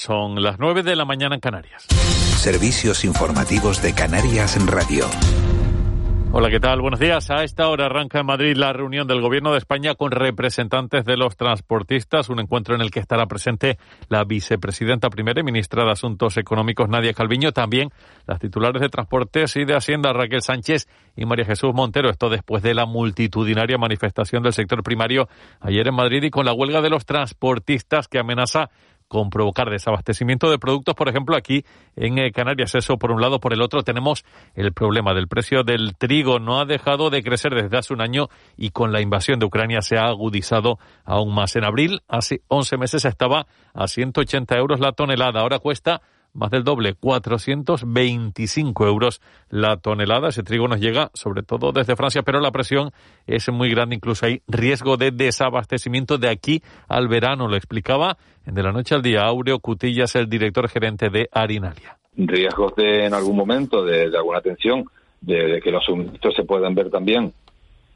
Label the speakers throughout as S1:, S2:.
S1: Son las 9 de la mañana en Canarias.
S2: Servicios informativos de Canarias en Radio.
S1: Hola, ¿qué tal? Buenos días. A esta hora arranca en Madrid la reunión del Gobierno de España con representantes de los transportistas, un encuentro en el que estará presente la vicepresidenta primera y ministra de Asuntos Económicos, Nadia Calviño, también las titulares de Transportes y de Hacienda, Raquel Sánchez y María Jesús Montero. Esto después de la multitudinaria manifestación del sector primario ayer en Madrid y con la huelga de los transportistas que amenaza con provocar desabastecimiento de productos, por ejemplo, aquí en eh, Canarias. Eso por un lado. Por el otro tenemos el problema del precio del trigo. No ha dejado de crecer desde hace un año y con la invasión de Ucrania se ha agudizado aún más. En abril, hace 11 meses, estaba a 180 euros la tonelada. Ahora cuesta más del doble, 425 euros la tonelada. Ese trigo nos llega sobre todo desde Francia, pero la presión es muy grande, incluso hay riesgo de desabastecimiento de aquí al verano. Lo explicaba en De la Noche al Día Aureo Cutillas, el director gerente de Arinalia.
S3: Riesgos de en algún momento de, alguna tensión, de, que los suministros se puedan ver también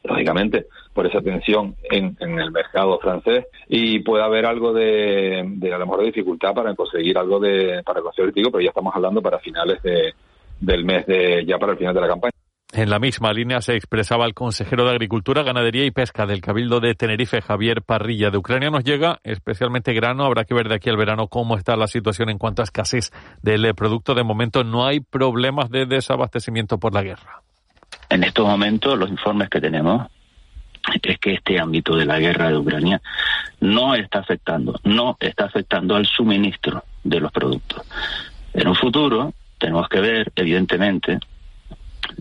S3: lógicamente, por esa tensión en, el mercado francés y puede haber algo de, a lo mejor de dificultad para conseguir algo de para conseguir trigo, pero ya estamos hablando para finales de, del mes de ya para el final de la campaña.
S1: En la misma línea se expresaba el consejero de Agricultura, Ganadería y Pesca del Cabildo de Tenerife, Javier Parrilla. De Ucrania nos llega especialmente grano. Habrá que ver de aquí al verano cómo está la situación en cuanto a escasez del producto. De momento no hay problemas de desabastecimiento por la guerra.
S4: En estos momentos los informes que tenemos es que este ámbito de la guerra de Ucrania no está afectando, no está afectando al suministro de los productos. En un futuro tenemos que ver, evidentemente,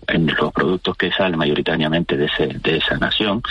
S4: en los productos que salen mayoritariamente de, de esa nación,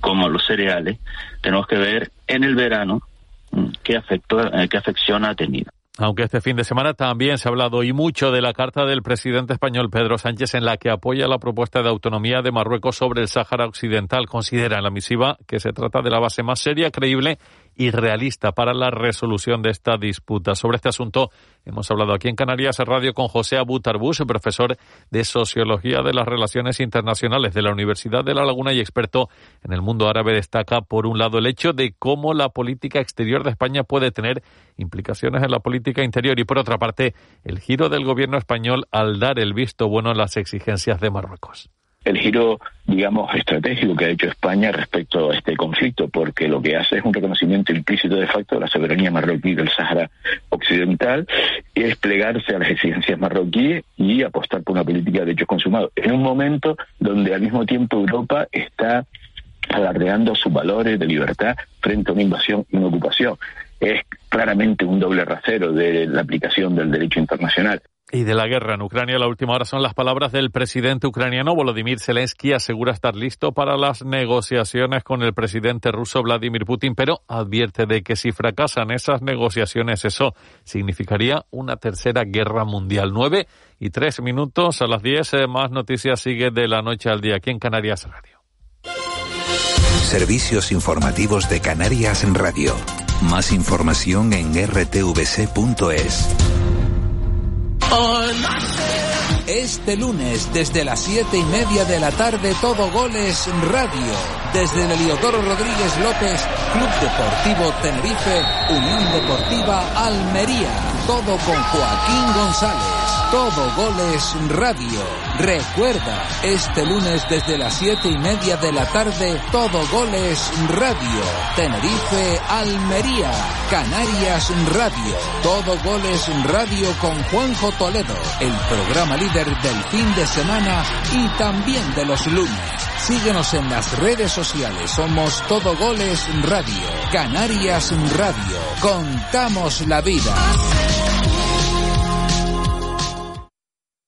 S4: como los cereales, tenemos que ver en el verano mm, qué, afecto, eh, qué afección ha tenido.
S1: Aunque este fin de semana también se ha hablado y mucho de la carta del presidente español Pedro Sánchez en la que apoya la propuesta de autonomía de Marruecos sobre el Sáhara Occidental. Considera en la misiva que se trata de la base más seria, creíble y realista para la resolución de esta disputa. Sobre este asunto hemos hablado aquí en Canarias Radio con José Abutarbush, profesor de Sociología de las Relaciones Internacionales de la Universidad de La Laguna y experto en el mundo árabe. Destaca, por un lado, el hecho de cómo la política exterior de España puede tener implicaciones en la política interior y, por otra parte, el giro del gobierno español al dar el visto bueno a las exigencias de Marruecos
S5: el giro, digamos, estratégico que ha hecho España respecto a este conflicto, porque lo que hace es un reconocimiento implícito de facto de la soberanía marroquí del Sáhara Occidental, es plegarse a las exigencias marroquíes y apostar por una política de hechos consumados, en un momento donde al mismo tiempo Europa está alardeando sus valores de libertad frente a una invasión y una ocupación. Es claramente un doble rasero de la aplicación del derecho internacional
S1: y de la guerra en Ucrania. La última hora son las palabras del presidente ucraniano Volodymyr Zelensky. Asegura estar listo para las negociaciones con el presidente ruso Vladimir Putin, pero advierte de que si fracasan esas negociaciones, eso significaría una tercera guerra mundial. Nueve y tres minutos a las diez. Eh, más noticias sigue de la noche al día aquí en Canarias Radio.
S2: Servicios informativos de Canarias en Radio. Más información en rtvc.es.
S6: Este lunes, desde las siete y media de la tarde, todo goles radio. Desde el Heliodoro Rodríguez López, Club Deportivo Tenerife, Unión Deportiva Almería. Todo con Joaquín González. Todo Goles Radio. Recuerda, este lunes desde las siete y media de la tarde, Todo Goles Radio. Tenerife, Almería, Canarias Radio. Todo Goles Radio con Juanjo Toledo, el programa líder del fin de semana y también de los lunes. Síguenos en las redes sociales. Somos Todo Goles Radio. Canarias Radio. Contamos la vida.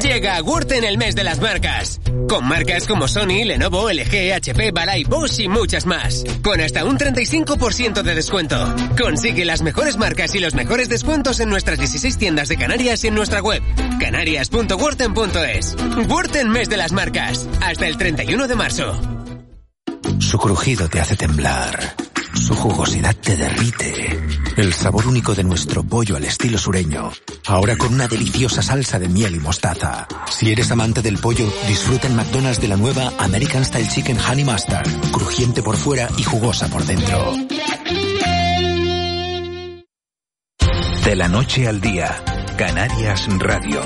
S7: Llega a en el mes de las marcas. Con marcas como Sony, Lenovo, LG, HP, Balay, Bosch y muchas más. Con hasta un 35% de descuento. Consigue las mejores marcas y los mejores descuentos en nuestras 16 tiendas de Canarias y en nuestra web. canarias.wurten.es. Wurten mes de las marcas. Hasta el 31 de marzo.
S8: Su crujido te hace temblar. Su jugosidad te derrite. El sabor único de nuestro pollo al estilo sureño. Ahora con una deliciosa salsa de miel y mostaza. Si eres amante del pollo, disfruta en McDonald's de la nueva American Style Chicken Honey Mustard. Crujiente por fuera y jugosa por dentro.
S2: De la noche al día, Canarias Radio.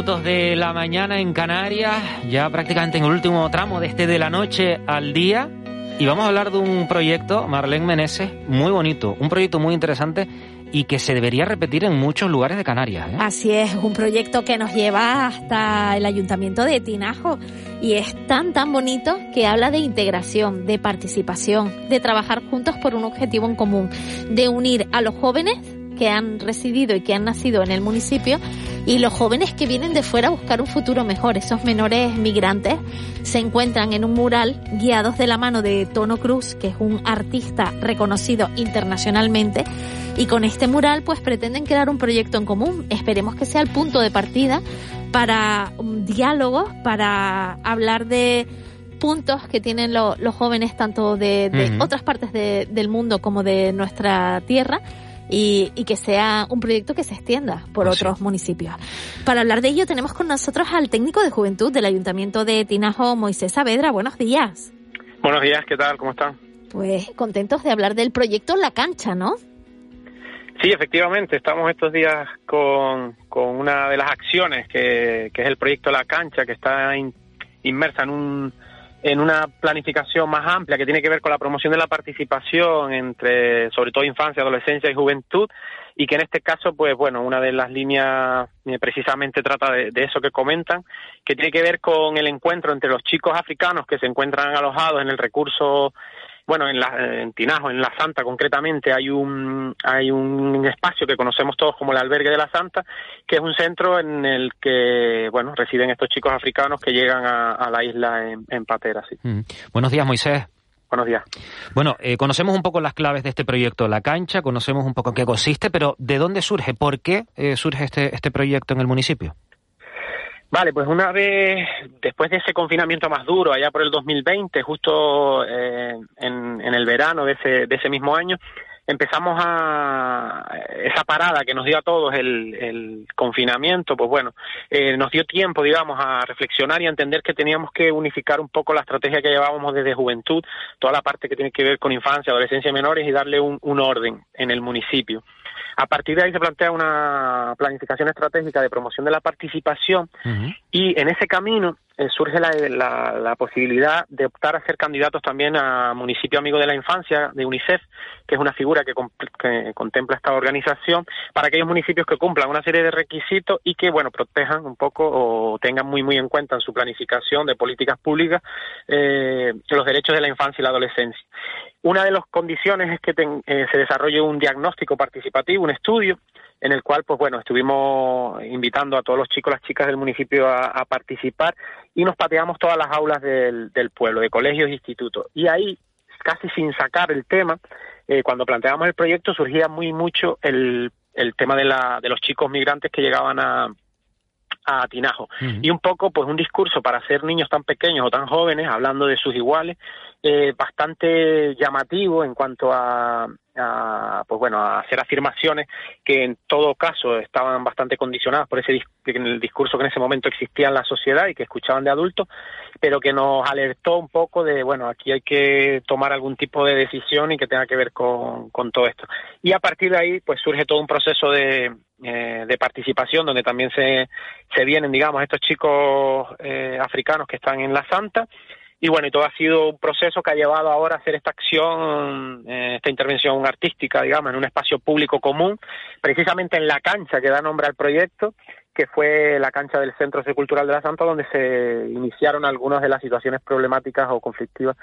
S9: Minutos de la mañana en Canarias, ya prácticamente en el último tramo de este de la noche al día. Y vamos a hablar de un proyecto, Marlene Meneses, muy bonito, un proyecto muy interesante y que se debería repetir en muchos lugares de Canarias. ¿eh?
S10: Así es, un proyecto que nos lleva hasta el ayuntamiento de Tinajo y es tan, tan bonito que habla de integración, de participación, de trabajar juntos por un objetivo en común, de unir a los jóvenes que han residido y que han nacido en el municipio y los jóvenes que vienen de fuera a buscar un futuro mejor. Esos menores migrantes se encuentran en un mural guiados de la mano de Tono Cruz, que es un artista reconocido internacionalmente. Y con este mural pues pretenden crear un proyecto en común. Esperemos que sea el punto de partida para un diálogo, para hablar de puntos que tienen los jóvenes tanto de, otras partes del mundo como de nuestra tierra y, que sea un proyecto que se extienda por otros municipios. Para hablar de ello tenemos con nosotros al técnico de juventud del Ayuntamiento de Tinajo, Moisés Saavedra. Buenos días.
S11: Buenos días, ¿qué tal? ¿Cómo están?
S10: Pues contentos de hablar del proyecto La Cancha, ¿no?
S11: Sí, efectivamente, estamos estos días con, con una de las acciones que, que es el proyecto La Cancha, que está inmersa en un en una planificación más amplia que tiene que ver con la promoción de la participación entre, sobre todo, infancia, adolescencia y juventud, y que en este caso, pues bueno, una de las líneas eh, precisamente trata de, eso que comentan, que tiene que ver con el encuentro entre los chicos africanos que se encuentran alojados en el recurso bueno, en, la, en Tinajo, en La Santa concretamente, hay un, hay un espacio que conocemos todos como el Albergue de la Santa, que es un centro en el que, bueno, residen estos chicos africanos que llegan a, la isla en, patera. Sí.
S9: Mm. Buenos días, Moisés.
S11: Buenos días.
S9: Bueno, eh, conocemos un poco las claves de este proyecto La Cancha, conocemos un poco en qué consiste, pero ¿de dónde surge? ¿Por qué eh, surge este, este proyecto en el municipio?
S11: Vale, pues una vez después de ese confinamiento más duro, allá por el 2020, justo eh, en, el verano de ese, de ese mismo año, empezamos a esa parada que nos dio a todos el, confinamiento, pues bueno, eh, nos dio tiempo, digamos, a reflexionar y a entender que teníamos que unificar un poco la estrategia que llevábamos desde juventud, toda la parte que tiene que ver con infancia, adolescencia y menores y darle un, un orden en el municipio. A partir de ahí se plantea una planificación estratégica de promoción de la participación y en ese camino eh, surge la, posibilidad de optar a ser candidatos también a municipio amigo de la infancia de UNICEF, que es una figura que, contempla esta organización para aquellos municipios que cumplan una serie de requisitos y que bueno protejan un poco o tengan muy muy en cuenta en su planificación de políticas públicas eh, los derechos de la infancia y la adolescencia. Una de las condiciones es que eh, se desarrolle un diagnóstico participativo, un estudio, en el cual, pues bueno, estuvimos invitando a todos los chicos, las chicas del municipio a, participar y nos pateamos todas las aulas del, pueblo, de colegios e institutos. Y ahí, casi sin sacar el tema, eh, cuando planteamos el proyecto surgía muy mucho el, el tema de, la, de los chicos migrantes que llegaban a, a Tinajo. Y un poco, pues, un discurso para ser niños tan pequeños o tan jóvenes, hablando de sus iguales, eh, bastante llamativo en cuanto a, pues bueno, a hacer afirmaciones que en todo caso estaban bastante condicionadas por ese en el discurso que en ese momento existía en la sociedad y que escuchaban de adultos, pero que nos alertó un poco de, bueno, aquí hay que tomar algún tipo de decisión y que tenga que ver con, con todo esto. Y a partir de ahí, pues surge todo un proceso de, eh, de participación donde también se, se vienen, digamos, estos chicos eh, africanos que están en la Santa y bueno, y todo ha sido un proceso que ha llevado ahora a hacer esta acción, eh, esta intervención artística, digamos, en un espacio público común, precisamente en la cancha que da nombre al proyecto, que fue la cancha del Centro Cultural de la Santa, donde se iniciaron algunas de las situaciones problemáticas o conflictivas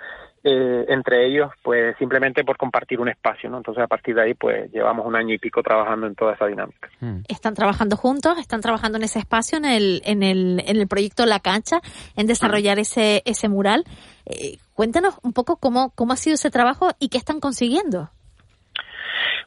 S11: eh, entre ellos, pues simplemente por compartir un espacio, ¿no? Entonces a partir de ahí, pues llevamos un año y pico trabajando en toda esa dinámica.
S10: Hmm. Están trabajando juntos, están trabajando en ese espacio, en el, en el, en el proyecto La Cancha, en desarrollar ese, ese mural. Eh, cuéntanos un poco cómo, cómo ha sido ese trabajo y qué están consiguiendo.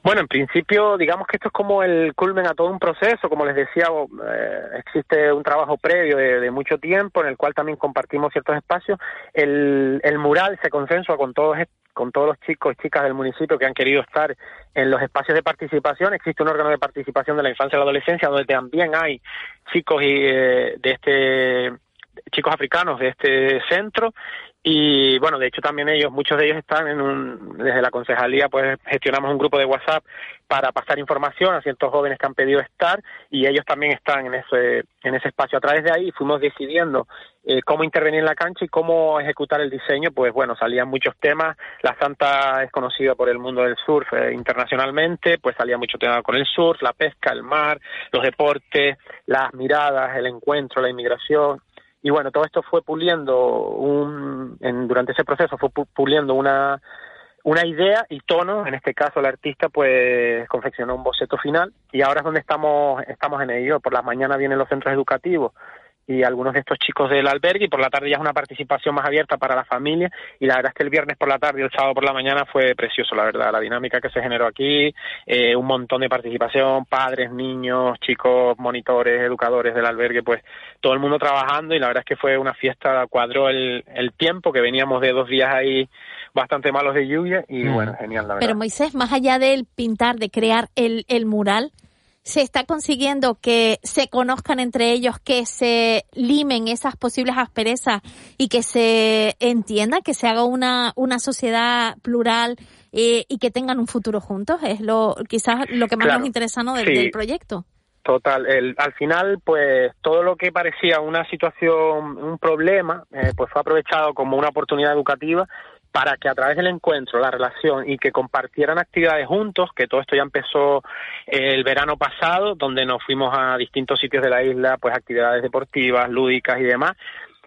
S11: Bueno, en principio, digamos que esto es como el culmen a todo un proceso. Como les decía, eh, existe un trabajo previo de, mucho tiempo en el cual también compartimos ciertos espacios. El, el mural se consensua con todos con todos los chicos y chicas del municipio que han querido estar en los espacios de participación. Existe un órgano de participación de la infancia y la adolescencia donde también hay chicos y, eh, de este chicos africanos de este centro y bueno, de hecho también ellos, muchos de ellos están en un, desde la concejalía pues gestionamos un grupo de WhatsApp para pasar información a ciertos jóvenes que han pedido estar y ellos también están en ese, en ese espacio. A través de ahí fuimos decidiendo eh, cómo intervenir en la cancha y cómo ejecutar el diseño, pues bueno, salían muchos temas. La Santa es conocida por el mundo del surf eh, internacionalmente, pues salía mucho tema con el surf, la pesca, el mar, los deportes, las miradas, el encuentro, la inmigración y bueno, todo esto fue puliendo un, en, durante ese proceso fue puliendo una, una idea y tono, en este caso el artista pues confeccionó un boceto final y ahora es donde estamos, estamos en ello, por las mañanas vienen los centros educativos y algunos de estos chicos del albergue y por la tarde ya es una participación más abierta para la familia y la verdad es que el viernes por la tarde y el sábado por la mañana fue precioso, la verdad, la dinámica que se generó aquí, eh, un montón de participación, padres, niños, chicos, monitores, educadores del albergue, pues todo el mundo trabajando y la verdad es que fue una fiesta, cuadró el, el tiempo que veníamos de dos días ahí bastante malos de lluvia y mm. bueno, genial la verdad.
S10: Pero Moisés, más allá del pintar, de crear el, el mural, se está consiguiendo que se conozcan entre ellos, que se limen esas posibles asperezas y que se entienda, que se haga una, una sociedad plural eh, y que tengan un futuro juntos. Es lo quizás lo que más nos interesa ¿no? del, proyecto.
S11: Total, el, al final, pues todo lo que parecía una situación, un problema, eh, pues fue aprovechado como una oportunidad educativa para que a través del encuentro, la relación y que compartieran actividades juntos, que todo esto ya empezó el verano pasado, donde nos fuimos a distintos sitios de la isla, pues actividades deportivas, lúdicas y demás,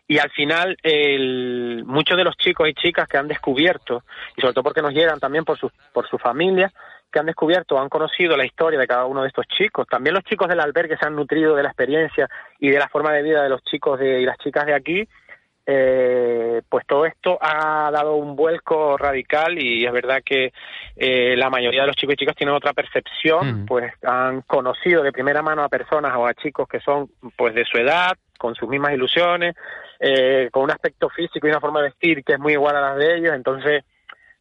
S11: y al final el, muchos de los chicos y chicas que han descubierto, y sobre todo porque nos llegan también por sus, por sus familias, que han descubierto, han conocido la historia de cada uno de estos chicos. También los chicos del albergue se han nutrido de la experiencia y de la forma de vida de los chicos de, y las chicas de aquí eh, pues todo esto ha dado un vuelco radical y es verdad que eh, la mayoría de los chicos y chicas tienen otra percepción, mm. pues han conocido de primera mano a personas o a chicos que son pues de su edad, con sus mismas ilusiones, eh, con un aspecto físico y una forma de vestir que es muy igual a las de ellos, entonces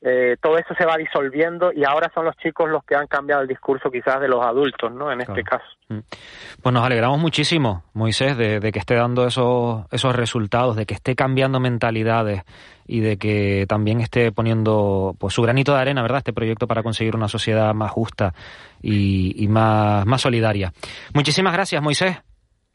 S11: eh, todo eso se va disolviendo y ahora son los chicos los que han cambiado el discurso quizás de los adultos, ¿no? En este caso. Mm.
S9: Pues nos alegramos muchísimo, Moisés, de, que esté dando esos, esos resultados, de que esté cambiando mentalidades y de que también esté poniendo pues su granito de arena, ¿verdad? Este proyecto para conseguir una sociedad más justa y, más, más solidaria. Muchísimas gracias, Moisés.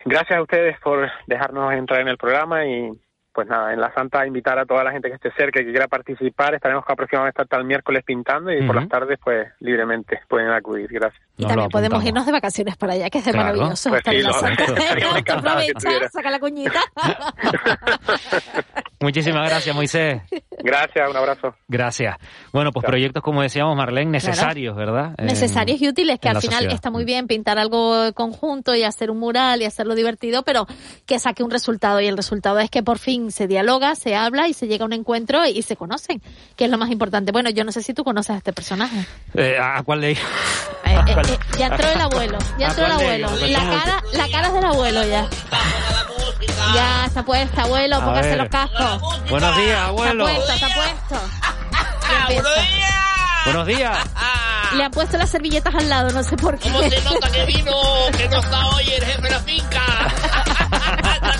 S11: Gracias a ustedes por dejarnos entrar en el programa y pues nada, en la Santa invitar a toda la gente que esté cerca y que quiera participar. Estaremos aproximadamente hasta el miércoles pintando y por las tardes, pues libremente pueden acudir. Gracias.
S10: Y también podemos irnos de vacaciones para allá, que es maravilloso
S11: pues en la Santa.
S10: Aprovecha, saca la cuñita.
S9: Muchísimas gracias, Moisés.
S11: Gracias, un abrazo.
S9: Gracias. Bueno, pues proyectos, como decíamos, Marlene, necesarios, ¿verdad?
S10: Necesarios y útiles, que al final está muy bien pintar algo conjunto y hacer un mural y hacerlo divertido, pero que saque un resultado. Y el resultado es que por fin se dialoga, se habla y se llega a un encuentro y se conocen, que es lo más importante. Bueno, yo no sé si tú conoces a este personaje.
S9: Eh, ¿A cuál de ellos?
S10: Eh, ya entró el abuelo, ya entró el abuelo. La cara, la cara es del abuelo ya. Ya está puesta, abuelo, póngase los cascos.
S9: Buenos días, abuelo.
S10: Está puesto, está puesto.
S12: Buenos días.
S9: Buenos días.
S10: Le han puesto las servilletas al lado, no sé por qué.
S12: ¿Cómo se nota que vino? Que no está hoy el jefe de la finca. Están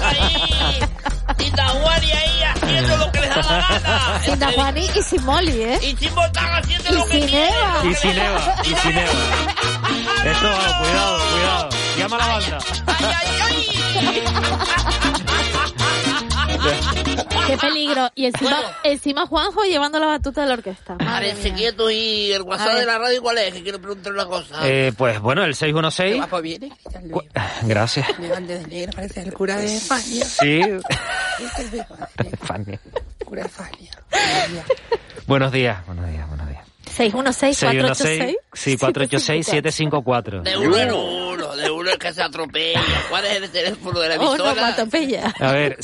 S12: ahí. Tinda Juani ahí haciendo lo que les da la gana.
S10: Tinda Juani y Simoli, ¿eh?
S12: Y Simoli están haciendo lo que
S10: quieren.
S9: Y Cineva, y Cineva. Esto, cuidado, cuidado. Llama a la banda.
S12: ¡Ay, ay, ay!
S10: Qué peligro. Y encima,
S12: Bueno.
S10: encima Juanjo llevando la batuta de la orquesta. Madre
S12: Parece
S10: mía.
S12: quieto y el WhatsApp de la radio, ¿cuál es? Que quiero preguntar una cosa.
S9: Eh, pues bueno, el
S13: ¿Qué
S9: 616.
S13: guapo viene?
S9: Gracias.
S13: Levante de negro, parece el cura de España.
S9: Sí.
S13: Este es de
S9: Fanny.
S13: cura de España.
S9: Buenos días, buenos días, buenos días.
S10: 616-486.
S9: 616, sí, 486-754.
S12: De uno en uno, de uno el que se atropella. ¿Cuál es el teléfono de la
S10: Oh, no,
S12: emisora?
S10: Matopella.
S9: A ver,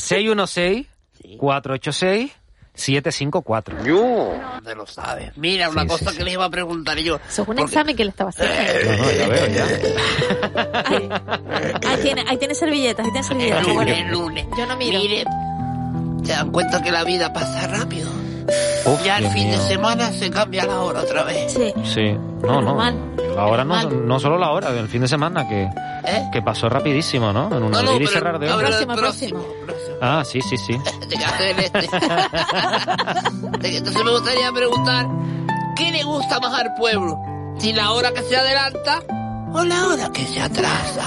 S9: 616-486-754.
S12: ¿Dónde lo sabes? Mira, una
S9: Sí,
S12: cosa
S9: sí,
S12: que les iba a preguntar yo.
S10: Eso es un
S12: Porque-
S10: examen que le estaba haciendo.
S9: No, no, ya veo, ya.
S10: Ahí, ahí tiene, ahí tiene servilletas, ahí tiene
S12: El
S10: servilletas.
S12: lunes,
S10: Bueno,
S12: el lunes.
S10: yo no miro.
S12: Mire, se dan cuenta que la vida pasa rápido.
S9: Uf,
S12: Ya el fin
S9: mío.
S12: de semana se cambia la hora otra vez.
S10: Sí.
S9: Sí, no, no.
S10: Normal.
S9: La hora no, no solo la hora, el fin de semana que,
S12: ¿Eh?
S9: que pasó rapidísimo, ¿no? En un
S12: No, no,
S9: abrir y cerrar de ojos.
S10: Próximo,
S12: próximo, próximo.
S9: Ah, sí, sí, sí.
S12: Te quedaste en este. Entonces me gustaría preguntar, ¿qué le gusta más al pueblo? ¿Si la hora que se adelanta o la hora que se atrasa?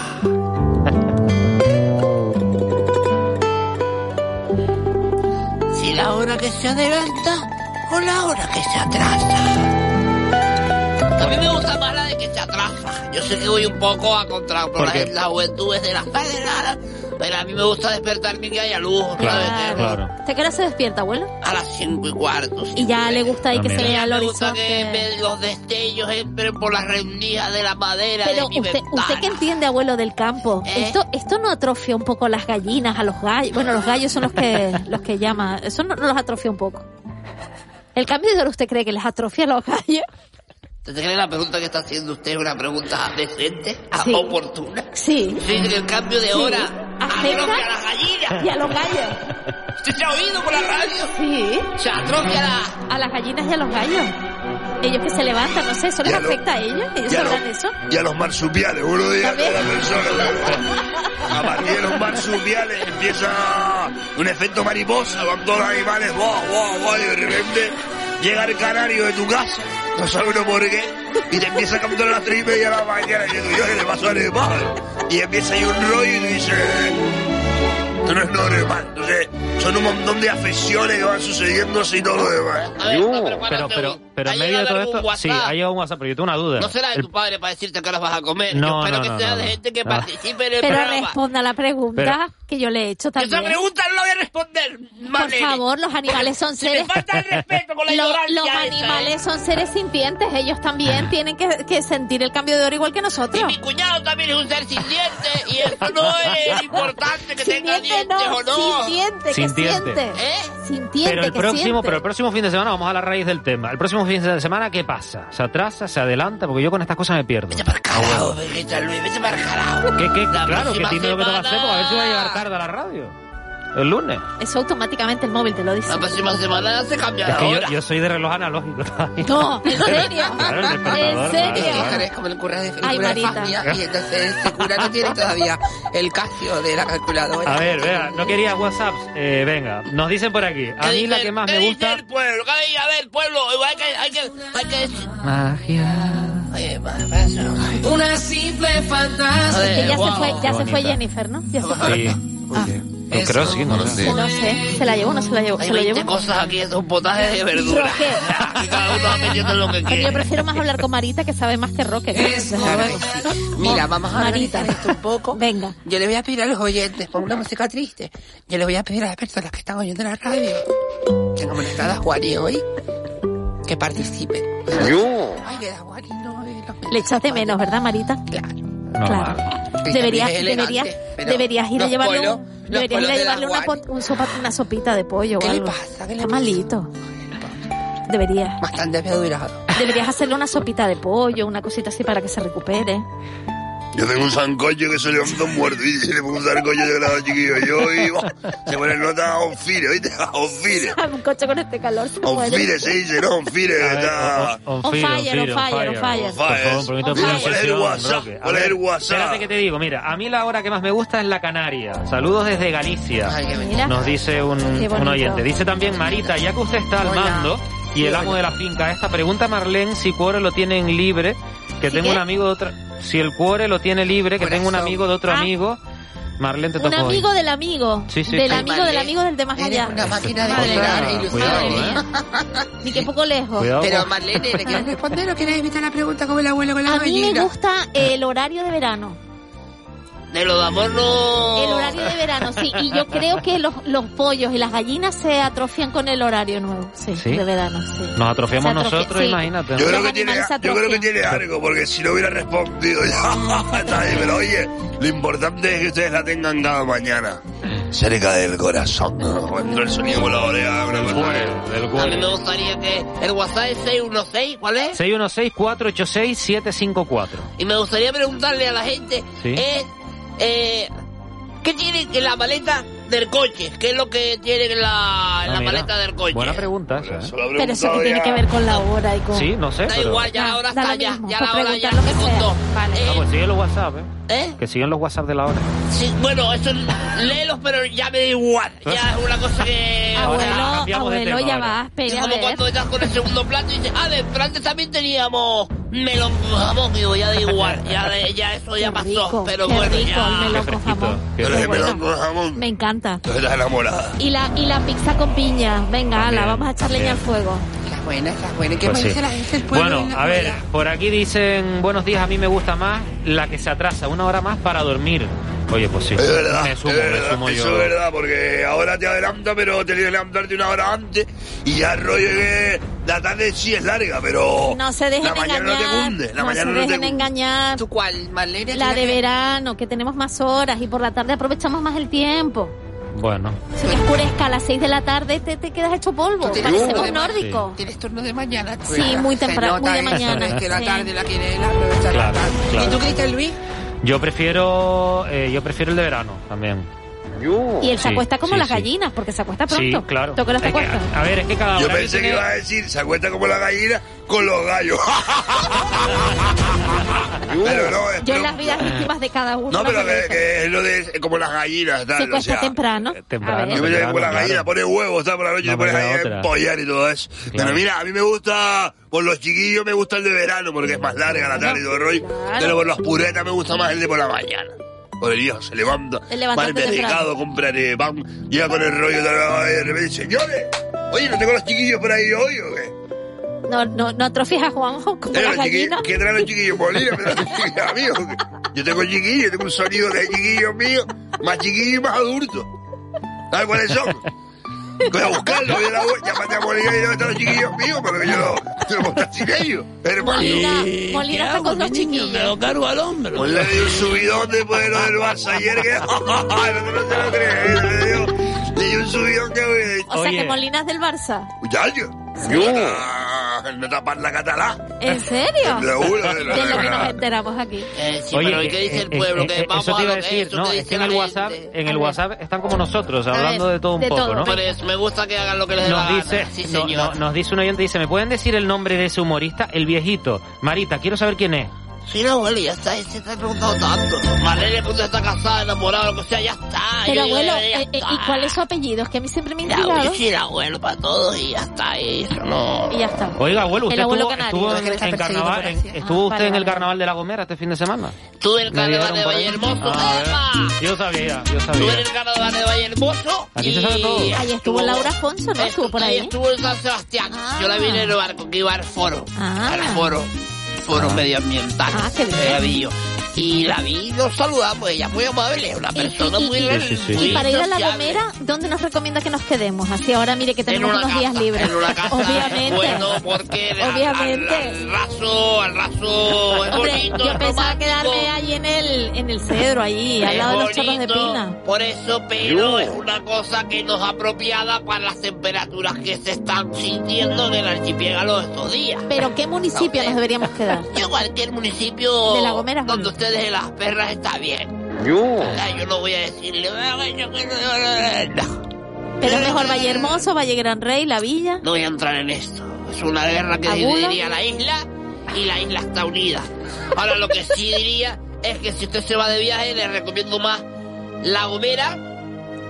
S12: La hora que se adelanta o la hora que se atrasa? A mí me gusta más la de que se atrasa. Yo sé que voy un poco a contra por
S9: ¿Por
S12: la, juventud es de las pero a mí me gusta despertarme que haya luz, ¿sabes?
S9: Claro.
S10: ¿Usted qué hora se despierta, abuelo?
S12: A las cinco y cuarto.
S10: Y ya le gusta ahí que se vea el
S12: me gusta que
S10: horizonte.
S12: los destellos entren por las rendijas de la madera
S10: Pero
S12: de mi
S10: usted,
S12: ventana.
S10: usted que entiende, abuelo del campo,
S12: ¿Eh?
S10: esto, esto no atrofia un poco las gallinas, a los gallos. Bueno, los gallos son los que, los que llama. Eso no, no los atrofia un poco. ¿El cambio de hora usted cree que les atrofia a los gallos?
S12: ¿Usted cree que la pregunta que está haciendo usted es una pregunta decente,
S10: Sí.
S12: oportuna?
S10: Sí.
S12: ¿Usted dice que el cambio de hora a las gallinas?
S10: y a los gallos.
S12: ¿Usted se ha oído por la radio?
S10: Sí.
S12: Se atrofia la...
S10: A las gallinas y a los gallos. Ellos que se levantan, no sé, ¿eso les afecta a ellos? ¿Ellos sabrán eso?
S14: Y a los marsupiales, uno día
S10: También.
S14: cada persona. A partir de los marsupiales empieza un efecto mariposa con todos los animales, ¡buah, buah, buah! Y de repente llega el canario de tu casa, no sabe uno por qué, y te empieza a cantar a las tres y media de la mañana y digo, yo, ¿qué le? Y empieza ahí un rollo y tú dices, esto no es normal. Entonces, son un montón de afecciones que van sucediendo así todo lo demás.
S12: A ver, no, pero,
S9: Pero, pero, pero
S12: ¿ha
S9: en medio de todo esto, sí, ha llegado un WhatsApp, pero yo tengo una duda.
S12: No será de
S9: El-
S12: tu padre para decirte que ahora vas a comer.
S9: No,
S12: yo espero
S9: no,
S12: que sea
S9: no,
S12: de gente que
S9: No.
S12: participe en el
S10: Pero
S12: programa.
S10: responda a la pregunta que yo le he hecho
S12: Esa
S10: también.
S12: pregunta no la voy a responder,
S10: Por
S12: Marlene.
S10: favor, los animales son
S12: Si me
S10: seres...
S12: falta el respeto con la
S10: Lo-
S12: ignorancia
S10: los
S12: esa, ¿eh?
S10: animales son seres sintientes, ellos también tienen que, que sentir el cambio de hora igual que nosotros.
S12: Y mi cuñado también es un ser sin dientes y eso no es importante que tenga
S10: Sintiente
S12: dientes
S10: no,
S12: o no.
S10: sintiente, que
S9: Sintiente.
S12: ¿Eh?
S10: Sintiente,
S9: Pero el
S10: que
S9: próximo,
S10: siente.
S9: pero el próximo fin de semana vamos a la raíz del tema. El próximo fin de semana, ¿qué pasa? ¿Se atrasa? ¿Se adelanta? Porque yo con estas cosas me pierdo.
S12: Vete para el carajo, Vegeta Luis, vete para el carajo.
S9: ¿Qué, qué?
S12: La
S9: Claro, que dime lo que te va a hacer, porque a ver si voy a llegar tarde a la radio. El lunes.
S10: Eso automáticamente el móvil te lo dice.
S12: La próxima semana se cambia
S9: Es que yo, yo soy de reloj analógico.
S10: No, ¿en serio?
S9: Claro, el
S10: ¿En serio?
S9: claro.
S13: Eres como el cura de, el
S10: Ay,
S13: cura de y entonces este cura no tiene todavía el casio de la calculadora.
S9: A ver, vea, no quería WhatsApps. Eh, venga, nos dicen por aquí. A
S12: ¿Qué
S9: mí la que más me gusta.
S12: el pueblo? A ver, el pueblo, hay que, hay que, hay que.
S9: Magia.
S13: Una simple fantasía.
S10: Que ya
S12: guau.
S10: se fue, ya se fue. Jennifer, ¿no? Ya se fue.
S9: Sí. Pues creo sí, no lo sé.
S10: No sé, se la llevó o no se la llevó.
S12: Hay
S10: Se lo
S12: 20
S10: llevó.
S12: cosas aquí, esto es un potaje de verdura.
S10: ¿Qué?
S12: Aquí cada uno va metiendo lo que
S10: Pero yo prefiero más hablar con Marita que sabe más que Roque.
S13: Mira, vamos a
S10: Marita.
S13: esto un poco.
S10: Venga.
S13: Yo le voy a pedir a los oyentes, por una música triste, yo le voy a pedir a las personas que están oyendo la radio, que han conectado a Juani hoy, que participen. Ay, que da Juani no
S10: Le echas de menos, ¿verdad, Marita?
S13: Claro.
S9: No,
S10: Claro. Deberías, deberías,
S13: elegante, pero
S10: deberías ir a
S13: los
S10: deberías ir a llevarle una, un sopa- una sopita de pollo o
S13: ¿Qué le
S10: algo.
S13: pasa? ¿Qué le
S10: Está
S13: pasa?
S10: malito. Deberías.
S13: Bastante madurado.
S10: Deberías hacerle una sopita de pollo, una cosita así para que se recupere.
S14: Yo tengo un sancocho que se levanta muerto y le pongo un sancocho de grado chiquillo. Yo y oh, se pone nota a Onfire, ¿oíste? A Onfire.
S10: Un coche con este calor.
S14: Onfire se dice, ¿no? Onfire. Está...
S9: on- fire,
S10: fire, on fire, on fire.
S9: Un
S14: ¿cuál es el WhatsApp? ¿Cuál es el WhatsApp?
S9: Espérate que te digo, mira, a mí la hora que más me gusta es la Canaria. Saludos desde Galicia.
S13: Ay, qué
S10: Mira.
S9: Nos dice un, un oyente. Dice también Marita, ya que usted está al mando y el amo de la finca esta, pregunta a Marlene si Cuore lo tienen libre, que
S10: ¿Si
S9: tengo
S10: qué?
S9: un amigo de otra... Si el Cuore lo tiene libre, que tengo un
S13: Corazón.
S9: amigo de otro
S10: Ah.
S9: amigo Marlene, te
S10: Un
S9: tocó hoy.
S10: amigo del amigo.
S9: Sí, sí,
S10: del
S9: sí.
S10: amigo del amigo del de más allá.
S13: una máquina de
S10: Madre. Madre
S9: Cuidado,
S10: mía. Ni que poco lejos.
S9: Cuidado
S13: Pero Marlene, ¿le quieres responder o quieres evitar la pregunta como el abuelo con la
S10: A mí me
S13: gallina?
S10: gusta el horario de verano.
S12: De lo de amor no...
S10: El horario de verano, sí. Y yo creo que los, los pollos y las gallinas se atrofian con el horario nuevo. Sí,
S9: ¿Sí?
S10: de verano, sí.
S9: Nos atrofiamos
S10: atrofia-
S9: nosotros,
S10: sí.
S9: imagínate.
S14: Yo creo, que tiene, yo creo que tiene algo, porque si no hubiera respondido ya, pero oye, lo importante es que ustedes la tengan cada mañana. Cerca del corazón. Cuando el sonido con la oreja,
S12: A mí me gustaría que el WhatsApp es 616, ¿cuál es?
S9: 616-486-754.
S12: Y me gustaría preguntarle a la gente,
S9: Sí.
S12: eh, eh, ¿qué tiene en la maleta del coche? ¿Qué es lo que tiene en la, en
S9: Ah,
S12: la maleta del coche?
S9: Buena pregunta esa, ¿eh?
S10: Pero eso que tiene que ver con la hora y con...
S9: Sí, no sé,
S12: Da
S9: pero...
S12: igual, ya la hora
S10: Da
S12: está, ya, ya la hora ya
S10: lo que
S12: contó.
S10: Vale.
S9: Ah, pues siguen los WhatsApp, ¿eh?
S12: ¿Eh?
S9: Que siguen los WhatsApp de la hora.
S12: Sí, bueno, eso léelos, pero ya me da igual. Ya es una cosa que...
S10: Abuelo,
S9: cambiamos de
S10: abuelo,
S9: tema
S10: ya va,
S12: Es como
S10: ver.
S12: cuando estás con el segundo plato y dices, ah, de antes también teníamos melón con jamón, digo, ya da igual, ya, de- ya eso ya
S10: Qué
S12: pasó,
S10: rico,
S12: pero
S10: qué
S12: bueno,
S10: rico
S12: ya...
S10: el melón con jamón.
S14: Pero ese
S10: bueno.
S14: melón con jamón,
S10: Me encanta.
S14: tú estás enamorada.
S10: Y la, y la pizza con piña. Venga, ala, vamos a echar leña al fuego.
S13: Las buenas, las buenas. ¿Qué
S9: Pues
S13: más
S9: sí.
S13: dice la gente del pueblo?
S9: Bueno, a ver,
S13: playa?
S9: por aquí dicen, buenos días, a mí me gusta más la que se atrasa una hora más para dormir. Oye, pues sí.
S14: Es verdad,
S9: Me sumo,
S14: es
S9: me
S14: verdad,
S9: sumo
S14: eso
S9: yo.
S14: es verdad, porque ahora te adelanta, pero te que levantarte una hora antes y ya rollo que la tarde sí es larga, pero
S10: No se dejen
S14: la mañana
S10: engañar.
S14: no te cunde, la
S10: no
S14: mañana
S10: se
S14: no te
S10: dejen engañar.
S13: ¿Tú cuál, Marlene?
S10: La
S13: ¿Tú
S10: de
S13: que-
S10: verano, que tenemos más horas y por la tarde aprovechamos más el tiempo.
S9: Bueno,
S10: Si te oscurezca a las 6 de la tarde, te, te quedas hecho polvo. Parecemos nórdicos.
S13: Tienes turno de mañana.
S10: Sí,
S13: ¿verdad?
S10: muy temprano, muy de mañana,
S13: Es que la
S10: sí.
S13: tarde la quiere él aprovechar
S9: Claro,
S13: la tarde.
S9: claro.
S13: ¿Y tú, Cristian Luis?
S9: yo prefiero, eh, yo prefiero el de verano también.
S10: Y él se
S9: Sí,
S10: acuesta como
S9: sí,
S10: las
S9: sí.
S10: gallinas, porque se acuesta
S9: Sí,
S10: pronto.
S9: claro.
S10: ¿Tú que no te
S9: Es que,
S10: acuestas?
S9: a ver, es que cada
S14: Yo pensé que
S9: tiene-
S14: iba a decir, se acuesta como la gallina con los gallos. pero no, es
S10: Yo en las vidas íntimas de cada uno.
S14: No, pero
S10: las
S14: que, que es lo de como las gallinas, tal,
S10: se
S14: o
S10: acuesta
S14: sea,
S10: temprano.
S9: temprano,
S10: A ver.
S14: Yo me llevo con la
S9: Claro,
S14: gallina,
S9: claro.
S14: pone huevos, está por la noche
S9: No
S14: te pones ahí a empollar y todo eso. Pero mira, a mí me gusta, por los chiquillos me gusta el de verano, porque es más larga la tarde y todo el rollo.
S10: Claro.
S14: Pero por los puretas me gusta más el de por la mañana. Por el hijo se levanta, va al mercado, compra pan, llega con el rollo de la- repente, señores, oye, ¿no tengo los chiquillos por ahí hoy o qué?
S10: No, no, no atrofies a Juanjo como las gallinas.
S14: ¿Qué traen los chiquillos? Molina, pero los chiquillos míos. Yo tengo chiquillos, tengo un sonido de chiquillos míos, más chiquillos y más adultos. ¿Sabes cuáles son? Voy a buscarlo, voy a la web, llámate a Molina y dónde están los chiquillos míos, porque yo yo sin ellos. Hermano.
S10: Molina,
S12: ¿Qué
S10: Molina está con los
S12: niño? Me
S10: chiquillos.
S12: lo cargo al hombro.
S14: Pues le di un subidón después de lo del Barça ayer que... no, no se lo crees, le dio, le di un subidón que...
S10: O sea que Molina es del Barça.
S14: Muchacho, yo no tapar la catalá.
S10: ¿En serio?
S14: De una, de
S10: De lo
S14: de
S10: que
S14: la-
S10: nos enteramos aquí.
S12: Eh, sí,
S9: Oye,
S12: pero ¿y
S9: que-
S12: qué dice el
S9: eh,
S12: pueblo?
S9: eh,
S12: que
S9: eh,
S12: vamos
S9: eso te
S12: a
S9: iba a
S12: lo que
S9: decir, no,
S12: que
S9: es
S12: dice
S9: que en el WhatsApp, en el. WhatsApp están como nosotros, hablando
S10: ver,
S9: de todo un
S10: de
S9: poco,
S10: todo.
S9: ¿no?
S12: Por eso me gusta que hagan lo que les dé
S9: Nos
S12: la
S9: dice,
S12: gana. Sí,
S9: no-
S12: señor.
S9: no- nos dice un oyente, dice, ¿me pueden decir el nombre de ese humorista? El viejito. Marita, quiero saber quién es.
S12: Sí, no, abuelo, ya está, se te ha preguntado tanto. Marlene punto está casada, enamorada, lo que sea, ya está.
S10: Pero
S12: Yo-
S10: abuelo,
S12: ya
S10: eh, eh,
S12: está.
S10: ¿y cuál es su apellido? Es que a mí siempre me
S12: Ya, yo sí abuelo para todos y ya está, y eso no...
S10: Y ya está.
S9: Oiga, abuelo,
S10: El
S9: ¿usted
S10: abuelo
S9: estuvo, estuvo
S10: Es
S9: en, en carnaval, en-. ¿estuvo
S10: Ah,
S9: usted
S10: vale,
S9: en el
S10: vale.
S9: carnaval de La Gomera este fin de semana?
S12: Tú el
S9: Me
S12: carnaval
S9: dijeron
S12: de
S9: ahí.
S12: Valle Hermoso,
S9: Ah. Yo sabía, yo
S12: Tú
S9: sabía.
S12: eres el carnaval de Valle Hermoso
S9: Aquí se
S12: y-
S9: sabe todo.
S10: Ahí estuvo Laura Afonso, ¿no? Estuvo por
S12: y
S10: ahí.
S12: estuvo en San Sebastián.
S10: Ah.
S12: Yo la vi en el barco que iba al foro.
S10: Ah.
S12: Al foro. Foro medioambiental.
S10: Ah, qué bien.
S12: Y la vi y nos saludamos. Ella muy amable, una persona muy,
S10: y-
S9: Sí, sí, sí.
S12: muy
S10: Y para ir a La. Gomera, ¿dónde nos recomienda que nos quedemos? Así ahora mire que
S12: En
S10: tenemos unos
S12: casa,
S10: días libres.
S12: En una casa.
S10: Obviamente.
S12: Bueno, porque al-
S10: Obviamente.
S12: Al, al raso, al raso es
S10: Hombre,
S12: bonito.
S10: yo
S12: es
S10: pensaba
S12: romántico.
S10: quedarme allí en el, en el cedro, allí, al
S12: Es
S10: lado de los chorros de pina.
S12: Por eso, pero es una cosa que no es apropiada para las temperaturas que se están sintiendo en el archipiélago estos días.
S10: Pero ¿qué municipio nos deberíamos quedar?
S12: Yo cualquier municipio
S10: De La Gomera,
S12: donde
S10: bueno.
S12: Ustedes de las perras está bien. Yo no voy a decirle, "Ah, yo que no, no, no".
S10: Pero es mejor Valle Hermoso, Valle Gran Rey, La Villa.
S12: No voy a entrar en esto. Es una guerra que dividiría la isla y la isla está unida. Ahora lo que sí diría es que si usted se va de viaje le recomiendo más La Gomera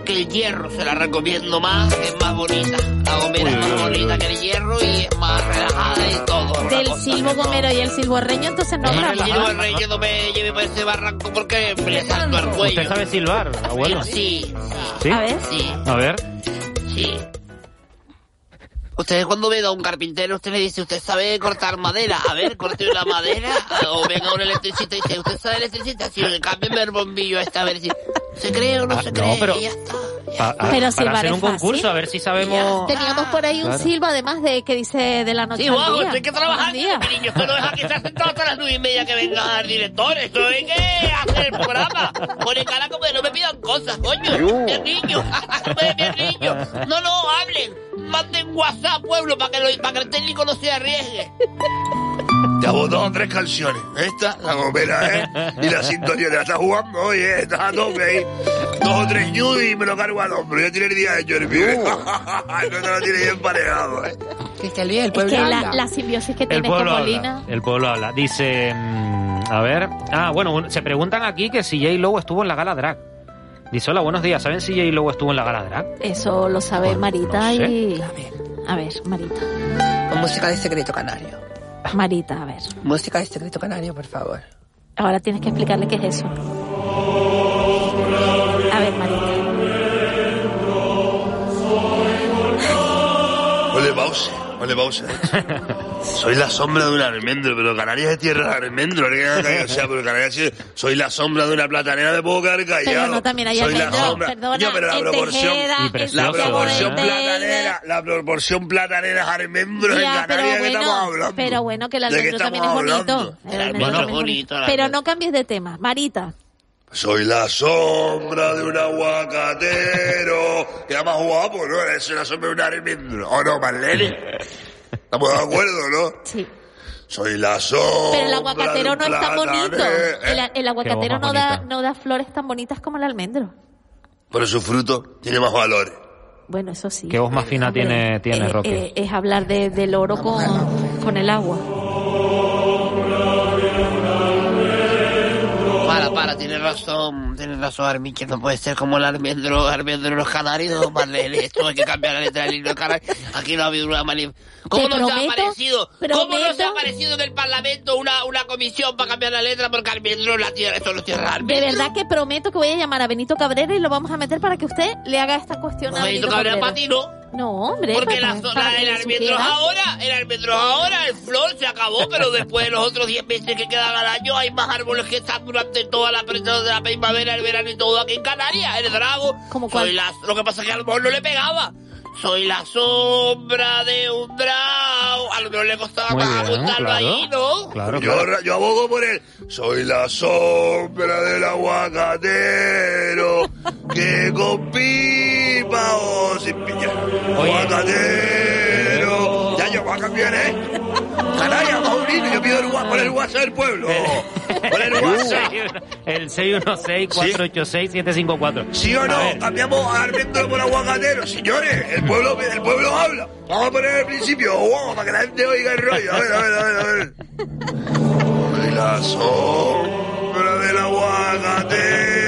S12: que el hierro se la recomiendo más, es más bonita. La gomera es más bonita que el hierro y es más relajada y todo.
S10: Del silbo gomero y el silborreño, entonces no
S12: El silbo el rey yo no me lleve por ese barranco porque me le salto al cuello.
S9: ¿Usted sabe silbar, abuelo?
S12: Sí,
S9: ¿Sí?
S10: A ver.
S12: sí,
S9: A ver.
S12: sí. Usted cuando ve a un carpintero, usted le dice, ¿usted sabe cortar madera? A ver, corte una madera. O venga un electricista y dice, ¿usted sabe electricista? Sí, cámbiame el bombillo esta, a ver si... ¿Se cree o no
S9: Ah,
S12: se
S9: no,
S12: cree?
S9: pero-
S12: Y ya está.
S9: Pa- a-
S10: Pero
S9: para hacer un concurso,
S10: fácil.
S9: a ver si sabemos...
S10: Teníamos por ahí un
S9: Claro.
S10: silbo, además de que dice de la noche
S12: Sí, guau,
S10: día.
S12: esto hay que trabajar, mi niño. Esto no es aquí estar sentado hasta las nueve y media que venga el director. Esto hay que hacer el programa. Pone cara como de no me pidan cosas, coño. Bien niño. Bien niño. No, no, hablen. Manden WhatsApp, pueblo, para que, lo- para que el técnico no se arriesgue.
S14: Te hago dos o tres canciones. Esta, la gomera, ¿eh? Y la sintonía te la estás jugando, oye, estás a tope ahí. Dos o tres news y me lo cargo al hombro. Ya tiene el día hecho el pibe. no te lo tiene bien parejado, ¿eh?
S13: Cristian Luis, el
S10: Es
S13: pueblo
S10: que la,
S13: habla.
S10: la simbiosis que
S9: El
S10: tiene con
S9: pueblo
S10: Molina.
S9: El pueblo habla. Dice, mm, a ver. Ah, bueno, se preguntan aquí que si J Lowe estuvo en la gala drag. Dice, hola, buenos días. ¿Saben si J Lowe estuvo en la gala drag?
S10: Eso lo sabe
S9: Pues,
S10: Marita
S9: no sé.
S10: y... A ver, Marita.
S13: Con música de secreto canario.
S10: Marita, a ver.
S13: Música de secreto canario, por favor.
S10: Ahora tienes que explicarle qué es eso. A ver, Marita.
S14: Ole Bause, ole Bause. Soy la sombra de un almendro, pero Canarias es tierra de almendro. O sea, pero Canarias sí- soy la sombra de una platanera, me puedo quedar callado.
S10: Pero no también hay
S14: Soy la
S10: almendro,
S14: sombra.
S10: perdona,
S14: Yo, pero la
S10: en
S14: proporción,
S10: Tejeda, en
S9: precioso,
S14: la proporción platanera, la proporción platanera es almendro en
S10: Ya,
S14: Canarias
S10: pero
S14: que estamos
S10: bueno,
S14: hablando.
S10: pero bueno, que el
S14: ¿De qué
S10: almendro también es bonito. El almendro
S9: Bueno,
S10: también es
S12: bonito,
S10: Pero
S12: almendro.
S10: no cambies de tema. Marita.
S14: Soy la sombra de un aguacatero. Queda más guapo, ¿no? Es la sombra de un almendro. ¿O no, Marlene? Estamos de acuerdo, ¿no?
S10: Sí.
S14: Soy la sombra.
S10: Pero el aguacatero no
S14: de un
S10: es tan bonito.
S14: platanero.
S10: El, el aguacatero no da, no da flores tan bonitas como el almendro.
S14: Pero su fruto tiene más valores.
S10: Bueno, eso sí.
S9: ¿Qué voz más fina tiene, tiene
S10: eh,
S9: Roque?
S10: eh, es hablar de, del oro con, con el agua.
S12: Tienes razón, tienes razón, Armin, que no puede ser como el almendro, almendro de los canarios, esto hay que cambiar la letra del himno de Canarias, aquí no ha habido una manif... ¿Cómo no se ha
S10: prometo-
S12: aparecido? ¿Cómo no se ha aparecido en el Parlamento una, una comisión para cambiar la letra porque almendro es la tierra, esto no tierra
S10: De
S12: almendro?
S10: verdad que prometo que voy a llamar a Benito Cabrera y lo vamos a meter para que usted le haga esta cuestión a
S12: Benito
S10: Benito
S12: Cabrera
S10: Cabrera.
S12: ti no.
S10: No, hombre.
S12: Porque la, la- el
S10: sugiera.
S12: ahora, el almendro ahora, el flor se acabó, pero después de los otros 10 meses que quedan al año hay más árboles que están durante toda la, pre- de la primavera, el verano y todo aquí en Canarias. El drago,
S10: ¿Cómo
S12: soy
S10: cuál?
S12: la, lo que pasa es que a lo mejor no le pegaba. Soy la sombra de un drago. A lo mejor le costaba
S9: Muy
S12: más
S9: bien,
S12: apuntarlo
S9: claro.
S12: ahí, ¿no?
S9: Claro,
S14: yo,
S9: claro.
S14: yo abogo por él. Soy la sombra del aguacatero que con pipa o sin piña.
S9: Oye.
S14: Aguacatero. Ya yo voy a cambiar, ¿eh? Canalla, Maurino, yo pido el, por el WhatsApp del pueblo. Por el WhatsApp.
S9: El 616-486-754.
S14: ¿Sí o
S9: A
S14: no? Cambiamos a almendro por aguacatero. Señores, el pueblo, el pueblo habla. Vamos a poner al principio, wow, para que la gente oiga el rollo. A ver, a ver, a ver, a ver. La sombra del aguacatero.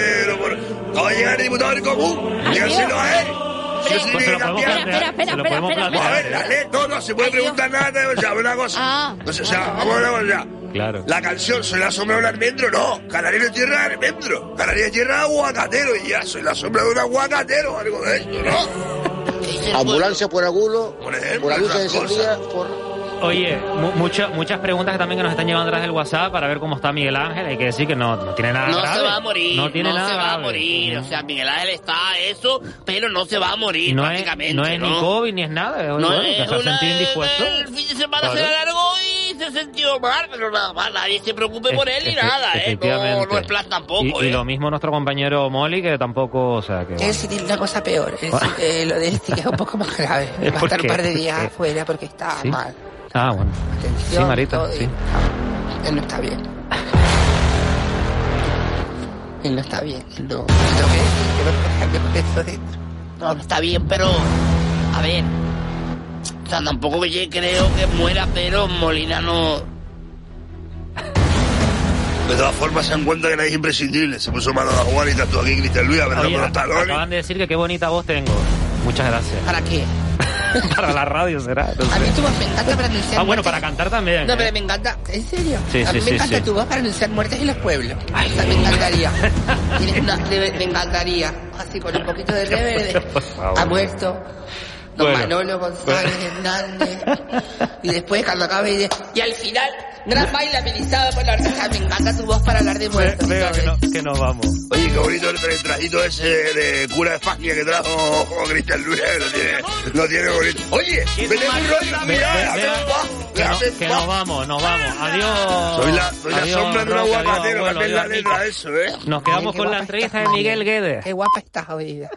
S14: Acaba de llegar el diputado del común. Díganselo a él. Si no se
S9: Pues se lo podemos.
S10: Espera, espera,
S9: Se lo
S10: espera,
S9: podemos
S10: espera,
S14: Vamos a ver, la ley, no, no se puede
S10: Ay, Dios.
S14: preguntar nada. O sea, una cosa.
S10: Ah.
S14: O sea, vamos a ver una cosa.
S9: Claro.
S14: La canción Soy la sombra de un almendro, no. Canarias no es tierra de almendro. Canarias es tierra de aguacatero. Y ya, soy la sombra de un aguacatero. Algo de eso, ¿no?
S12: ¿Qué dice el
S15: Ambulancia por Agulo,
S14: Por ejemplo,
S15: por la lucha de por...
S9: Oye, mu- mucha- muchas preguntas que también que nos están llevando atrás del WhatsApp para ver cómo está Miguel Ángel. Hay que decir que no, no tiene nada
S12: No
S9: grave.
S12: se va a morir,
S9: No tiene nada
S12: se va a morir. O sea, Miguel Ángel está eso, pero no se va a morir
S9: no es,
S12: prácticamente.
S9: no es ni COVID ni es nada. Es,
S12: No
S9: bueno,
S12: es
S9: que se
S12: una-
S9: sentido indispuesto.
S12: El fin de semana
S9: Claro.
S12: se le alargó y se sintió mal, pero nada más, nadie se preocupe por él ni nada, ¿eh? No,
S9: efectivamente.
S12: no es plan tampoco,
S9: Y, y
S12: ¿eh?
S9: lo mismo nuestro compañero Molly, que tampoco, o sea, que...
S13: Quiero decir una cosa peor. Es decir, eh, lo de este que es un poco más grave.
S9: ¿Eh,
S13: Va a estar un par de días afuera porque está
S9: ¿Sí?
S13: mal.
S9: Ah, bueno. Sí, Marita,
S13: todo,
S9: sí.
S13: y- Él no está bien. Él no está bien. Él no. Lo que decir que no.
S12: No, no está bien, pero... A ver... O sea, tampoco yo creo que muera, pero Molina no...
S14: De todas formas, se dan cuenta que nadie es imprescindible. Se puso malo a jugar y estás tú aquí, Cristian Luis, a ver los talones.
S9: acaban de decir que qué bonita voz tengo. Muchas gracias.
S13: ¿Para qué?
S9: para la radio será. no
S13: A mí tu voz me encanta para anunciar
S9: Ah, bueno,
S13: muertes.
S9: para cantar también.
S13: No,
S9: ¿eh?
S13: pero me encanta. ¿En serio?
S9: Sí,
S13: a mí
S9: sí,
S13: me
S9: sí,
S13: encanta tu voz para anunciar muertes en los pueblos. Ay, me encantaría. Tienes una- de- me encantaría. Así con un poquito de reverde. Ha muerto. Don
S9: Bueno.
S13: Manolo González Hernández. Y después cuando acabe de... Y al final, gran baile amenizado por la orquesta. Me encanta tu voz para hablar de muertos.
S9: Venga, que, no- que nos vamos.
S14: Oye, qué bonito el, el trajito ese de cura de España que trajo Cristian Luis. Lo tiene, lo tiene bonito. Oye, vete un rollo, mira,
S9: que, nos vamos, nos vamos. Adiós.
S14: Soy la, soy la
S9: Adiós,
S14: sombra de una la letra eso, ¿eh?
S9: Nos quedamos con la
S13: guapa
S9: entrevista
S13: estás,
S9: de
S13: Miguel.
S9: Guedes.
S13: Qué guapa estás, oída.